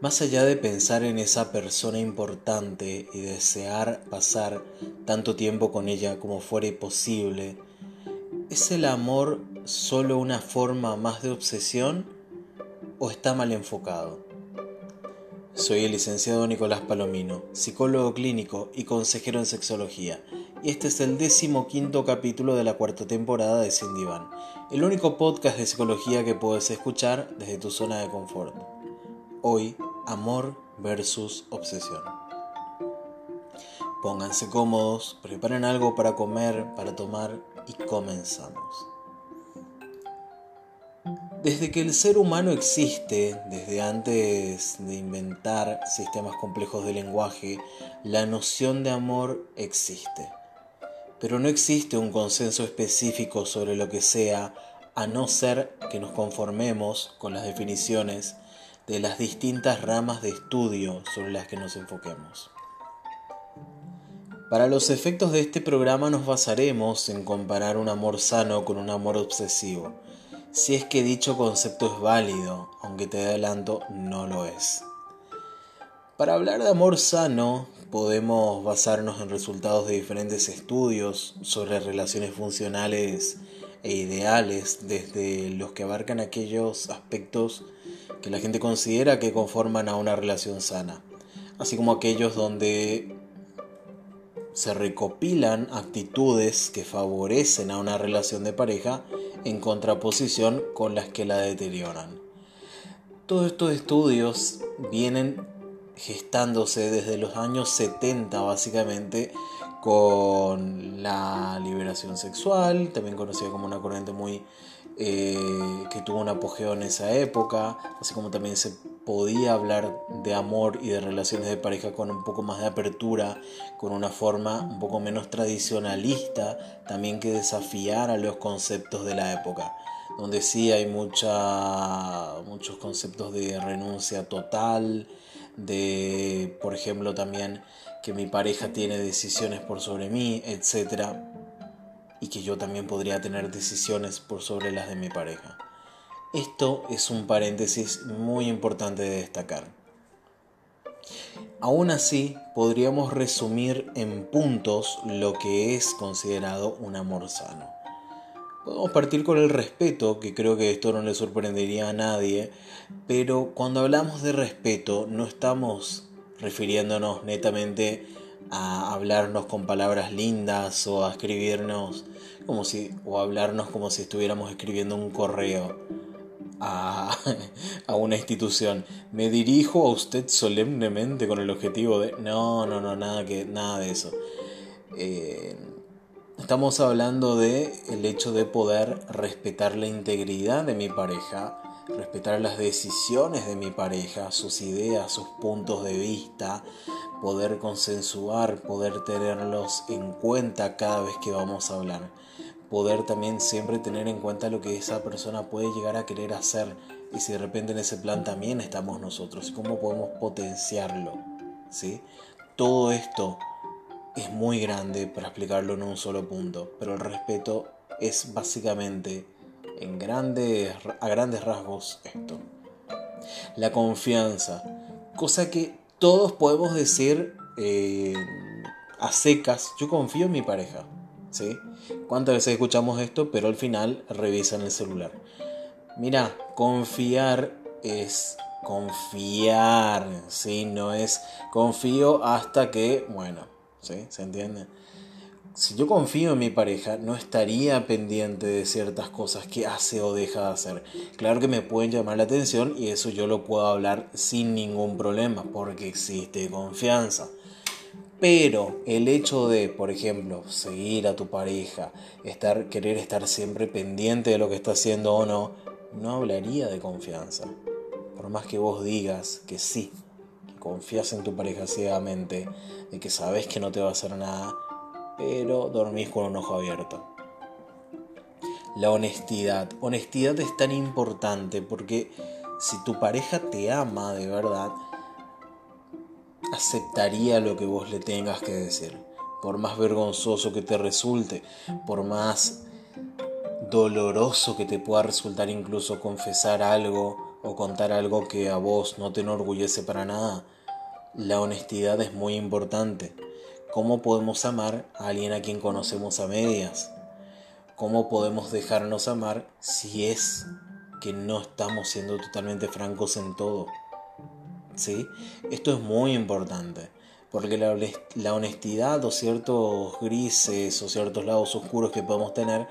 Más allá de pensar en esa persona importante y desear pasar tanto tiempo con ella como fuera posible, ¿es el amor solo una forma más de obsesión o está mal enfocado? Soy el licenciado Nicolás Palomino, psicólogo clínico y consejero en sexología, y este es el decimoquinto capítulo de la cuarta temporada de Sin Diván, el único podcast de psicología que puedes escuchar desde tu zona de confort. Hoy, amor versus obsesión. Pónganse cómodos, preparen algo para comer, para tomar y comenzamos. Desde que el ser humano existe, desde antes de inventar sistemas complejos de lenguaje, la noción de amor existe. Pero no existe un consenso específico sobre lo que sea, a no ser que nos conformemos con las definiciones de las distintas ramas de estudio sobre las que nos enfoquemos. Para los efectos de este programa nos basaremos en comparar un amor sano con un amor obsesivo si es que dicho concepto es válido, aunque te adelanto, no lo es. Para hablar de amor sano, podemos basarnos en resultados de diferentes estudios sobre relaciones funcionales e ideales, desde los que abarcan aquellos aspectos que la gente considera que conforman a una relación sana, así como aquellos donde se recopilan actitudes que favorecen a una relación de pareja en contraposición con las que la deterioran. Todos estos estudios vienen gestándose desde los años 70 básicamente con la liberación sexual, también conocida como una corriente muy eh, que tuvo un apogeo en esa época, así como también se podía hablar de amor y de relaciones de pareja con un poco más de apertura, con una forma un poco menos tradicionalista, también que desafiara los conceptos de la época, donde sí hay muchos conceptos de renuncia total, de, por ejemplo, también que mi pareja tiene decisiones por sobre mí, etcétera y que yo también podría tener decisiones por sobre las de mi pareja. Esto es un paréntesis muy importante de destacar. Aún así, podríamos resumir en puntos lo que es considerado un amor sano. Podemos partir con el respeto, que creo que esto no le sorprendería a nadie, pero cuando hablamos de respeto no estamos refiriéndonos netamente a hablarnos con palabras lindas o a escribirnos como si o a hablarnos como si estuviéramos escribiendo un correo a, a, una institución. Me dirijo a usted solemnemente con el objetivo de no, no, no, nada que nada de eso. Eh, estamos hablando de el hecho de poder respetar la integridad de mi pareja, respetar las decisiones de mi pareja, sus ideas, sus puntos de vista, poder consensuar, poder tenerlos en cuenta cada vez que vamos a hablar, poder también siempre tener en cuenta lo que esa persona puede llegar a querer hacer y si de repente en ese plan también estamos nosotros cómo podemos potenciarlo, ¿sí? Todo esto es muy grande para explicarlo en un solo punto, pero el respeto es básicamente en grandes, a grandes rasgos esto. La confianza, cosa que todos podemos decir eh, a secas, yo confío en mi pareja. ¿sí? ¿Cuántas veces escuchamos esto? Pero al final revisan el celular. Mira, confiar es confiar, ¿sí? No es confío hasta que, bueno, ¿sí? ¿Se entiende? Si yo confío en mi pareja, no estaría pendiente de ciertas cosas que hace o deja de hacer. Claro que me pueden llamar la atención y eso yo lo puedo hablar sin ningún problema, porque existe confianza. Pero el hecho de, por ejemplo, seguir a tu pareja, estar, querer estar siempre pendiente de lo que está haciendo o no, no hablaría de confianza. Por más que vos digas que sí, que confías en tu pareja ciegamente, de que sabes que no te va a hacer nada, pero dormís con un ojo abierto. La honestidad. Honestidad es tan importante porque si tu pareja te ama de verdad, aceptaría lo que vos le tengas que decir. Por más vergonzoso que te resulte, por más doloroso que te pueda resultar incluso confesar algo o contar algo que a vos no te enorgullece para nada, la honestidad es muy importante. ¿Cómo podemos amar a alguien a quien conocemos a medias? ¿Cómo podemos dejarnos amar si es que no estamos siendo totalmente francos en todo? ¿Sí? Esto es muy importante, porque la, honestidad o ciertos grises o ciertos lados oscuros que podemos tener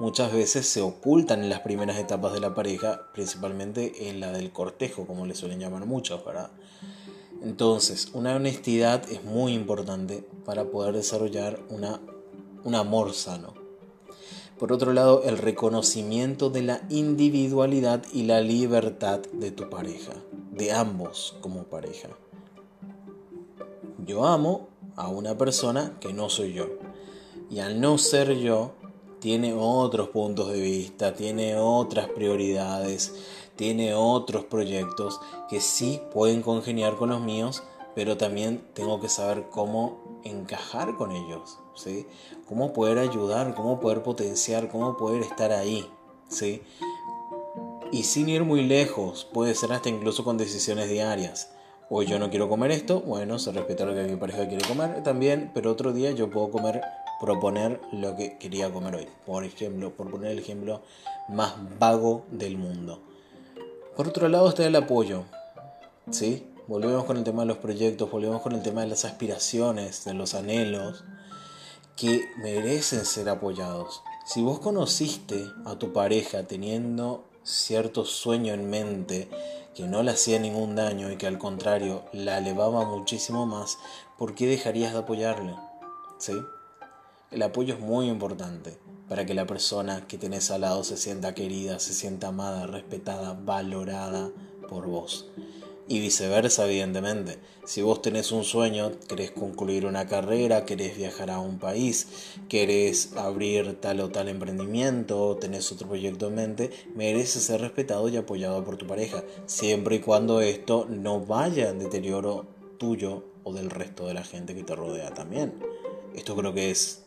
muchas veces se ocultan en las primeras etapas de la pareja, principalmente en la del cortejo, como le suelen llamar muchos, ¿verdad? Entonces, una honestidad es muy importante para poder desarrollar una, un amor sano. Por otro lado, el reconocimiento de la individualidad y la libertad de tu pareja, de ambos como pareja. Yo amo a una persona que no soy yo. Y al no ser yo, tiene otros puntos de vista, tiene otras prioridades, tiene otros proyectos que sí pueden congeniar con los míos, pero también tengo que saber cómo encajar con ellos, ¿sí? Cómo poder ayudar, cómo poder potenciar, cómo poder estar ahí, ¿sí? Y sin ir muy lejos, puede ser hasta incluso con decisiones diarias. Hoy yo no quiero comer esto, bueno, se respeta lo que mi pareja quiere comer también, pero otro día yo puedo comer, proponer lo que quería comer hoy. Por ejemplo, por poner el ejemplo más vago del mundo. Por otro lado está el apoyo, ¿sí? Volvemos con el tema de los proyectos, volvemos con el tema de las aspiraciones, de los anhelos, que merecen ser apoyados. Si vos conociste a tu pareja teniendo cierto sueño en mente que no le hacía ningún daño y que al contrario la elevaba muchísimo más, ¿por qué dejarías de apoyarle? ¿Sí? El apoyo es muy importante para que la persona que tenés al lado se sienta querida, se sienta amada, respetada, valorada por vos. Y viceversa, evidentemente. Si vos tenés un sueño, querés concluir una carrera, querés viajar a un país, querés abrir tal o tal emprendimiento, tenés otro proyecto en mente, mereces ser respetado y apoyado por tu pareja, siempre y cuando esto no vaya en deterioro tuyo o del resto de la gente que te rodea también. Esto creo que es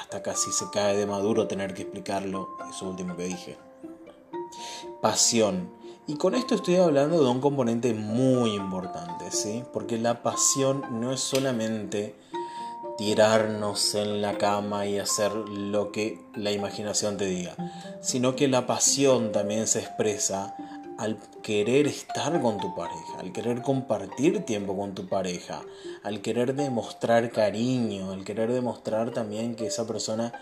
hasta casi se cae de maduro tener que explicarlo, eso último que dije. Pasión. Y con esto estoy hablando de un componente muy importante, ¿sí? Porque la pasión no es solamente tirarnos en la cama y hacer lo que la imaginación te diga, sino que la pasión también se expresa al querer estar con tu pareja, al querer compartir tiempo con tu pareja, al querer demostrar cariño, al querer demostrar también que esa persona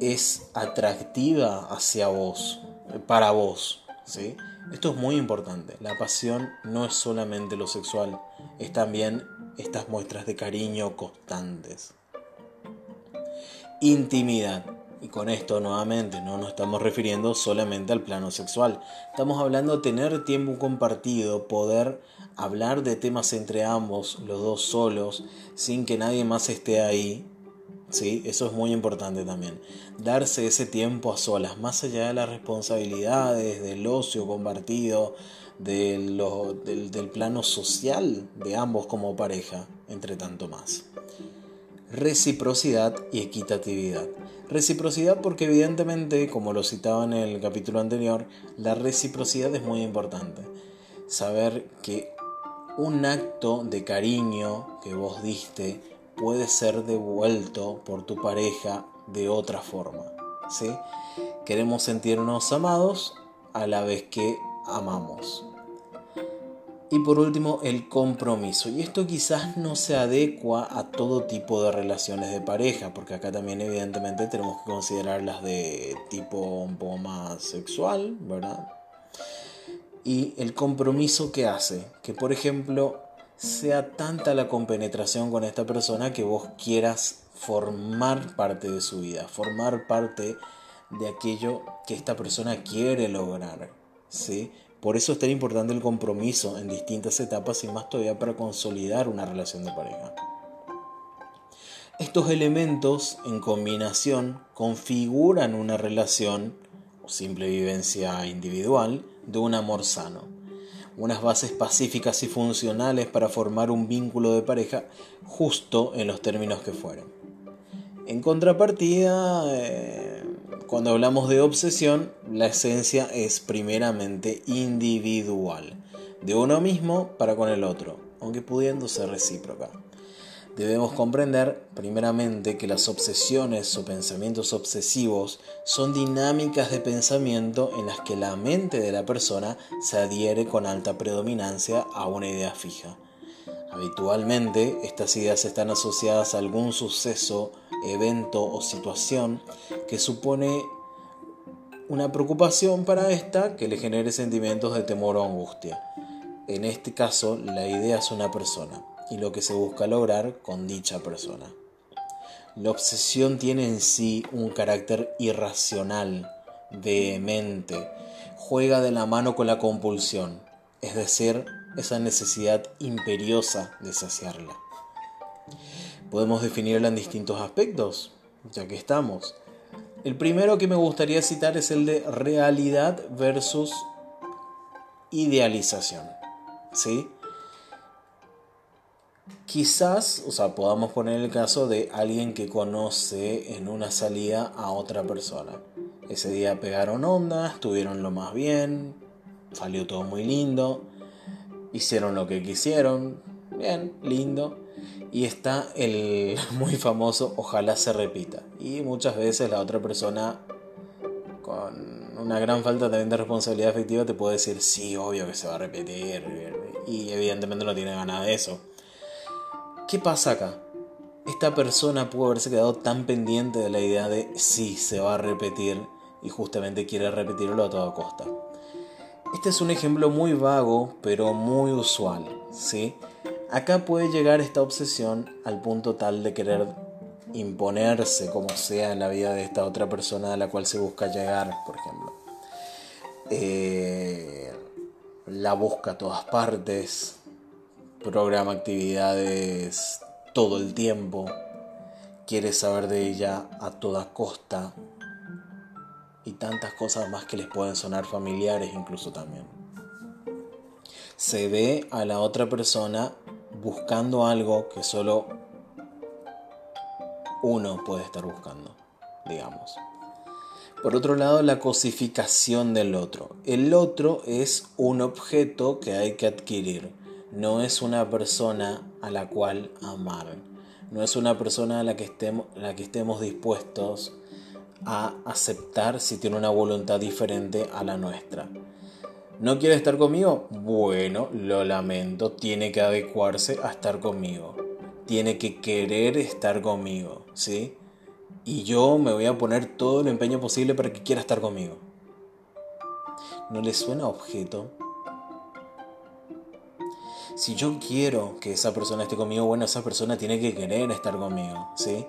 es atractiva hacia vos, para vos, ¿sí? Esto es muy importante. La pasión no es solamente lo sexual, es también estas muestras de cariño constantes. Intimidad. Y con esto nuevamente no nos estamos refiriendo solamente al plano sexual. Estamos hablando de tener tiempo compartido, poder hablar de temas entre ambos, los dos solos, sin que nadie más esté ahí. ¿Sí? Eso es muy importante también. Darse ese tiempo a solas, más allá de las responsabilidades, del ocio compartido, del, del plano social de ambos como pareja, entre tanto más. Reciprocidad y equitatividad. Reciprocidad porque evidentemente, como lo citaba en el capítulo anterior, la reciprocidad es muy importante. Saber que un acto de cariño que vos diste puede ser devuelto por tu pareja de otra forma. ¿sí? Queremos sentirnos amados a la vez que amamos. Y por último, el compromiso. Y esto quizás no se adecua a todo tipo de relaciones de pareja, porque acá también evidentemente tenemos que considerar las de tipo un poco más sexual, ¿verdad? Y el compromiso que hace, que por ejemplo sea tanta la compenetración con esta persona que vos quieras formar parte de su vida, formar parte de aquello que esta persona quiere lograr, ¿sí? Por eso es tan importante el compromiso en distintas etapas y más todavía para consolidar una relación de pareja. Estos elementos en combinación configuran una relación o simple vivencia individual de un amor sano. Unas bases pacíficas y funcionales para formar un vínculo de pareja justo en los términos que fueron. En contrapartida, eh, cuando hablamos de obsesión, la esencia es primeramente individual, de uno mismo para con el otro, aunque pudiendo ser recíproca. Debemos comprender, primeramente, que las obsesiones o pensamientos obsesivos son dinámicas de pensamiento en las que la mente de la persona se adhiere con alta predominancia a una idea fija. Habitualmente, estas ideas están asociadas a algún suceso, evento o situación que supone una preocupación para esta que le genere sentimientos de temor o angustia. En este caso, la idea es una persona y lo que se busca lograr con dicha persona. La obsesión tiene en sí un carácter irracional, vehemente, juega de la mano con la compulsión, es decir, esa necesidad imperiosa de saciarla. Podemos definirla en distintos aspectos, ya que estamos. El primero que me gustaría citar es el de realidad versus idealización. ¿Sí? Quizás, o sea, podamos poner el caso de alguien que conoce en una salida a otra persona. Ese día pegaron onda, estuvieron lo más bien, salió todo muy lindo, hicieron lo que quisieron, bien, lindo. Y está el muy famoso ojalá se repita. Y muchas veces la otra persona con una gran falta también de responsabilidad efectiva te puede decir sí, obvio que se va a repetir. Y evidentemente no tiene ganas de eso. ¿Qué pasa acá? Esta persona pudo haberse quedado tan pendiente de la idea de sí, se va a repetir y justamente quiere repetirlo a toda costa. Este es un ejemplo muy vago, pero muy usual, ¿sí? Acá puede llegar esta obsesión al punto tal de querer imponerse como sea en la vida de esta otra persona a la cual se busca llegar, por ejemplo. Eh, la busca a todas partes, programa actividades todo el tiempo, quiere saber de ella a toda costa y tantas cosas más que les pueden sonar familiares incluso también. Se ve a la otra persona buscando algo que solo uno puede estar buscando, digamos. Por otro lado, la cosificación del otro. El otro es un objeto que hay que adquirir no es una persona a la cual amar, no es una persona a la que estemos, la que estemos dispuestos a aceptar si tiene una voluntad diferente a la nuestra. ¿No quiere estar conmigo? Bueno, lo lamento, tiene que adecuarse a estar conmigo. Tiene que querer estar conmigo, ¿sí? Y yo me voy a poner todo el empeño posible para que quiera estar conmigo. ¿No le suena objeto? si yo quiero que esa persona esté conmigo, bueno, esa persona tiene que querer estar conmigo, ¿sí?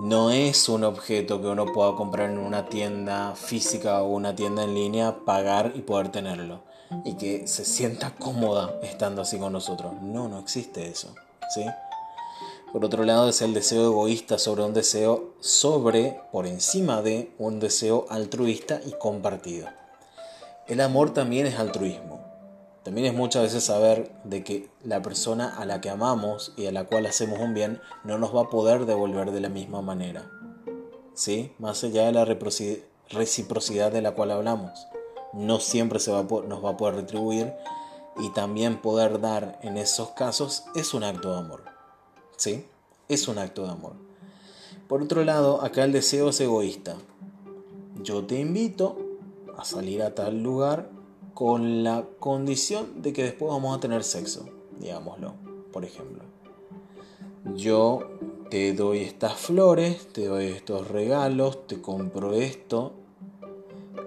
No es un objeto que uno pueda comprar en una tienda física o una tienda en línea, pagar y poder tenerlo. Y que se sienta cómoda estando así con nosotros. No, no existe eso, ¿sí? Por otro lado es el deseo egoísta sobre un deseo sobre, por encima de un deseo altruista y compartido. El amor también es altruismo. También es muchas veces saber de que la persona a la que amamos y a la cual hacemos un bien no nos va a poder devolver de la misma manera. ¿Sí? Más allá de la reciprocidad de la cual hablamos. No siempre se va nos va a poder retribuir y también poder dar en esos casos es un acto de amor. ¿Sí? Es un acto de amor. Por otro lado, acá el deseo es egoísta. Yo te invito a salir a tal lugar con la condición de que después vamos a tener sexo, digámoslo, por ejemplo. Yo te doy estas flores, te doy estos regalos, te compro esto,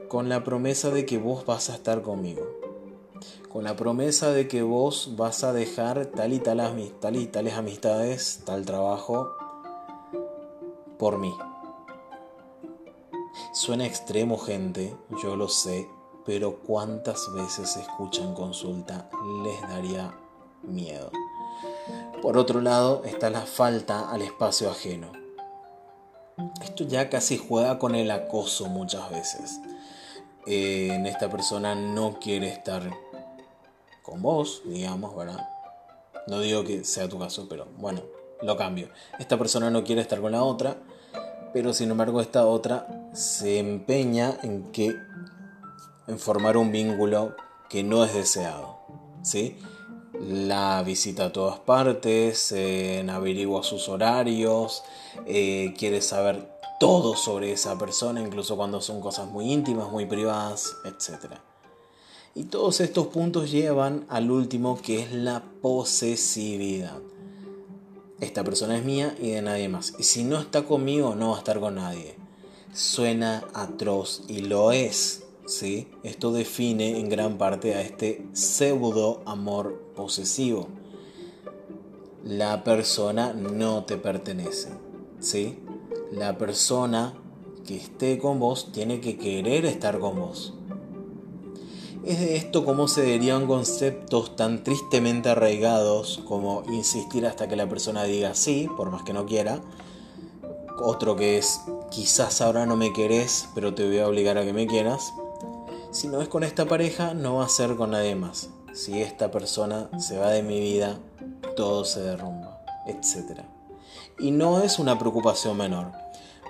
con la promesa de que vos vas a estar conmigo. Con la promesa de que vos vas a dejar tal y, tal, tal y tales amistades, tal trabajo, por mí. Suena extremo, gente, yo lo sé, pero cuántas veces se escuchan consulta les daría miedo. Por otro lado está la falta al espacio ajeno. Esto ya casi juega con el acoso muchas veces. En esta persona no quiere estar con vos, digamos, ¿verdad? No digo que sea tu caso, pero bueno, lo cambio. Esta persona no quiere estar con la otra pero sin embargo esta otra se empeña en que en formar un vínculo que no es deseado, ¿sí? La visita a todas partes, en averigua sus horarios, eh, quiere saber todo sobre esa persona, incluso cuando son cosas muy íntimas, muy privadas, etc. Y todos estos puntos llevan al último que es la posesividad. Esta persona es mía y de nadie más. Y si no está conmigo, no va a estar con nadie. Suena atroz y lo es. Esto define en gran parte a este pseudo amor posesivo. La persona no te pertenece. ¿sí? La persona que esté con vos tiene que querer estar con vos. Es de esto como se derivan conceptos tan tristemente arraigados como insistir hasta que la persona diga sí, por más que no quiera. Otro que es quizás ahora no me querés, pero te voy a obligar a que me quieras. Si no es con esta pareja, no va a ser con nadie más. Si esta persona se va de mi vida, todo se derrumba, etc. Y no es una preocupación menor.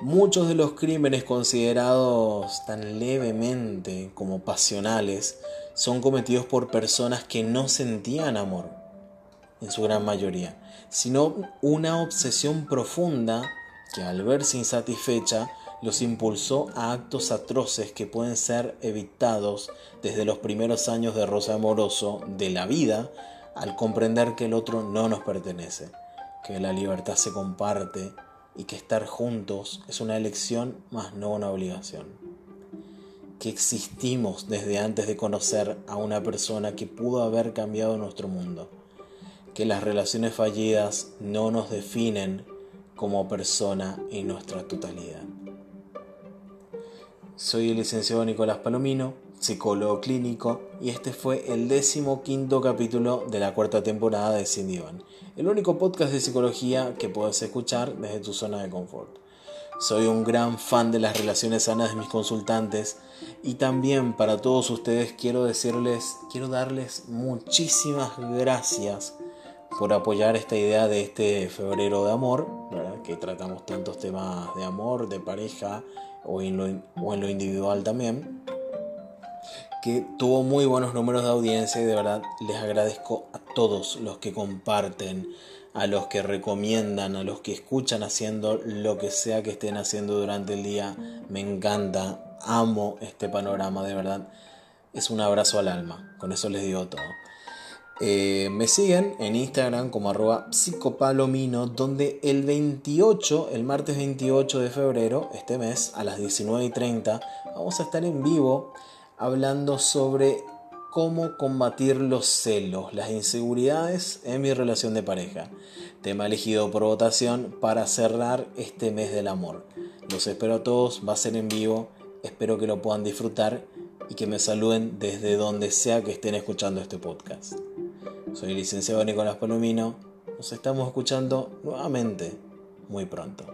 Muchos de los crímenes considerados tan levemente como pasionales son cometidos por personas que no sentían amor, en su gran mayoría, sino una obsesión profunda que al verse insatisfecha los impulsó a actos atroces que pueden ser evitados desde los primeros años de roce amoroso de la vida al comprender que el otro no nos pertenece, que la libertad se comparte y que estar juntos es una elección más no una obligación. Que existimos desde antes de conocer a una persona que pudo haber cambiado nuestro mundo. Que las relaciones fallidas no nos definen como persona en nuestra totalidad. Soy el licenciado Nicolás Palomino, psicólogo clínico, y este fue el décimo quinto capítulo de la cuarta temporada de Cindy Van, el único podcast de psicología que puedes escuchar desde tu zona de confort. Soy un gran fan de las relaciones sanas de mis consultantes y también para todos ustedes quiero decirles, quiero darles muchísimas gracias por apoyar esta idea de este febrero de amor, que tratamos tantos temas de amor, de pareja o en lo, individual también que tuvo muy buenos números de audiencia y de verdad les agradezco a todos los que comparten, a los que recomiendan, a los que escuchan haciendo lo que sea que estén haciendo durante el día. Me encanta, amo este panorama, de verdad. Es un abrazo al alma, con eso les digo todo. Eh, me siguen en Instagram como arroba psicopalomino, donde el 28, el martes 28 de febrero, este mes, a las 19 y 30, vamos a estar en vivo hablando sobre cómo combatir los celos, las inseguridades en mi relación de pareja. Tema elegido por votación para cerrar este mes del amor. Los espero a todos, va a ser en vivo, espero que lo puedan disfrutar y que me saluden desde donde sea que estén escuchando este podcast. Soy licenciado Nicolás Palomino, nos estamos escuchando nuevamente muy pronto.